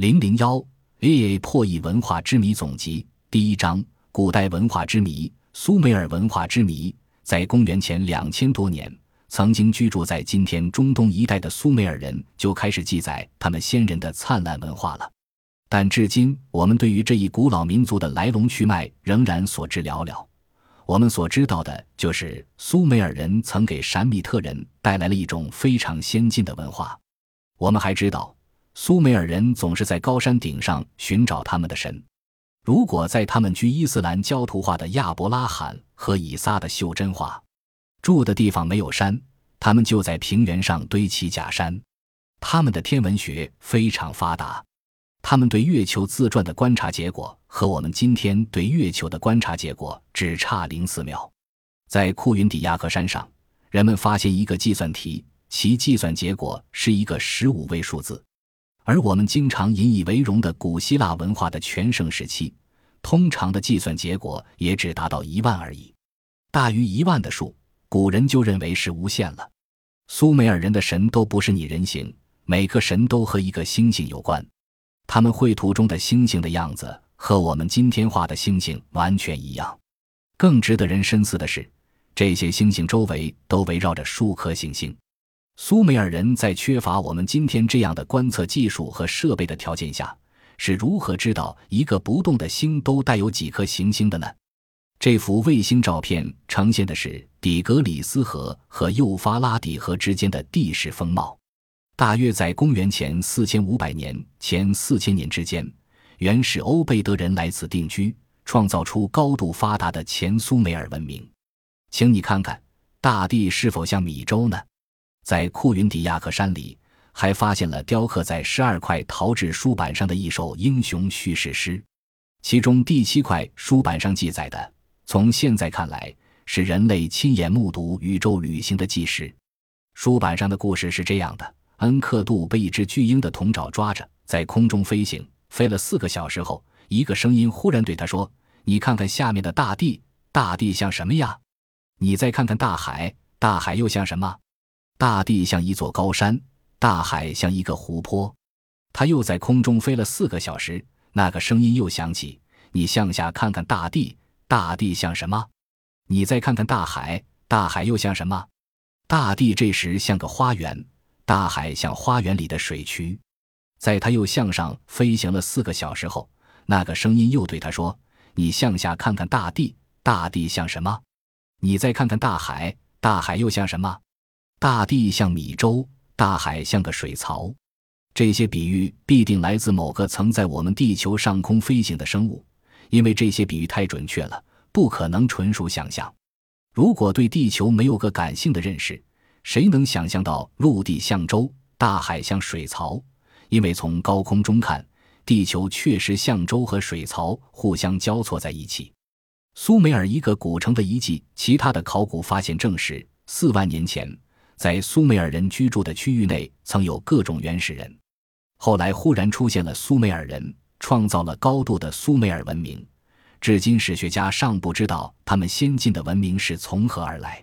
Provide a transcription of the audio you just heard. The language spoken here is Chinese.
零零幺 A A 破译文化之谜总集第一章：古代文化之谜——苏美尔文化之谜。在公元前两千多年，曾经居住在今天中东一带的苏美尔人就开始记载他们先人的灿烂文化了。但至今，我们对于这一古老民族的来龙去脉仍然所知寥寥。我们所知道的就是苏美尔人曾给闪米特人带来了一种非常先进的文化。我们还知道，苏美尔人总是在高山顶上寻找他们的神。如果在他们居伊斯兰教徒化的亚伯拉罕和以撒的袖珍化住的地方没有山，他们就在平原上堆起假山。他们的天文学非常发达。他们对月球自转的观察结果和我们今天对月球的观察结果只差零四秒。在库云底亚克山上，人们发现一个计算题，其计算结果是一个十五位数字。而我们经常引以为荣的古希腊文化的全盛时期，通常的计算结果也只达到一万而已。大于一万的数，古人就认为是无限了。苏美尔人的神都不是拟人形，每个神都和一个星星有关。他们绘图中的星星的样子和我们今天画的星星完全一样。更值得人深思的是，这些星星周围都围绕着数颗行星。苏美尔人在缺乏我们今天这样的观测技术和设备的条件下，是如何知道一个不动的星都带有几颗行星的呢？这幅卫星照片呈现的是底格里斯河和幼发拉底河之间的地势风貌。大约在公元前四千五百年前四千年之间，原始欧贝德人来此定居，创造出高度发达的前苏美尔文明。请你看看，大地是否像米粥呢？在库云迪亚克山里，还发现了雕刻在十二块陶制书板上的一首英雄叙事诗，其中第七块书板上记载的，从现在看来是人类亲眼目睹宇宙旅行的纪实。书板上的故事是这样的。恩克杜被一只巨鹰的铜爪抓着，在空中飞行，飞了四个小时后，一个声音忽然对他说：“你看看下面的大地，大地像什么呀？你再看看大海，大海又像什么？大地像一座高山，大海像一个湖泊。”他又在空中飞了四个小时，那个声音又响起：“你向下看看大地，大地像什么？你再看看大海，大海又像什么？大地这时像个花园。”大海像花园里的水渠，在他又向上飞行了四个小时后，那个声音又对他说：“你向下看看大地，大地像什么？你再看看大海，大海又像什么？大地像米粥，大海像个水槽。”这些比喻必定来自某个曾在我们地球上空飞行的生物，因为这些比喻太准确了，不可能纯属想象。如果对地球没有个感性的认识，谁能想象到陆地像舟，大海像水槽？因为从高空中看，地球确实像舟和水槽互相交错在一起。苏美尔一个古城的遗迹，其他的考古发现证实，四万年前，在苏美尔人居住的区域内曾有各种原始人，后来忽然出现了苏美尔人，创造了高度的苏美尔文明。至今，史学家尚不知道他们先进的文明是从何而来。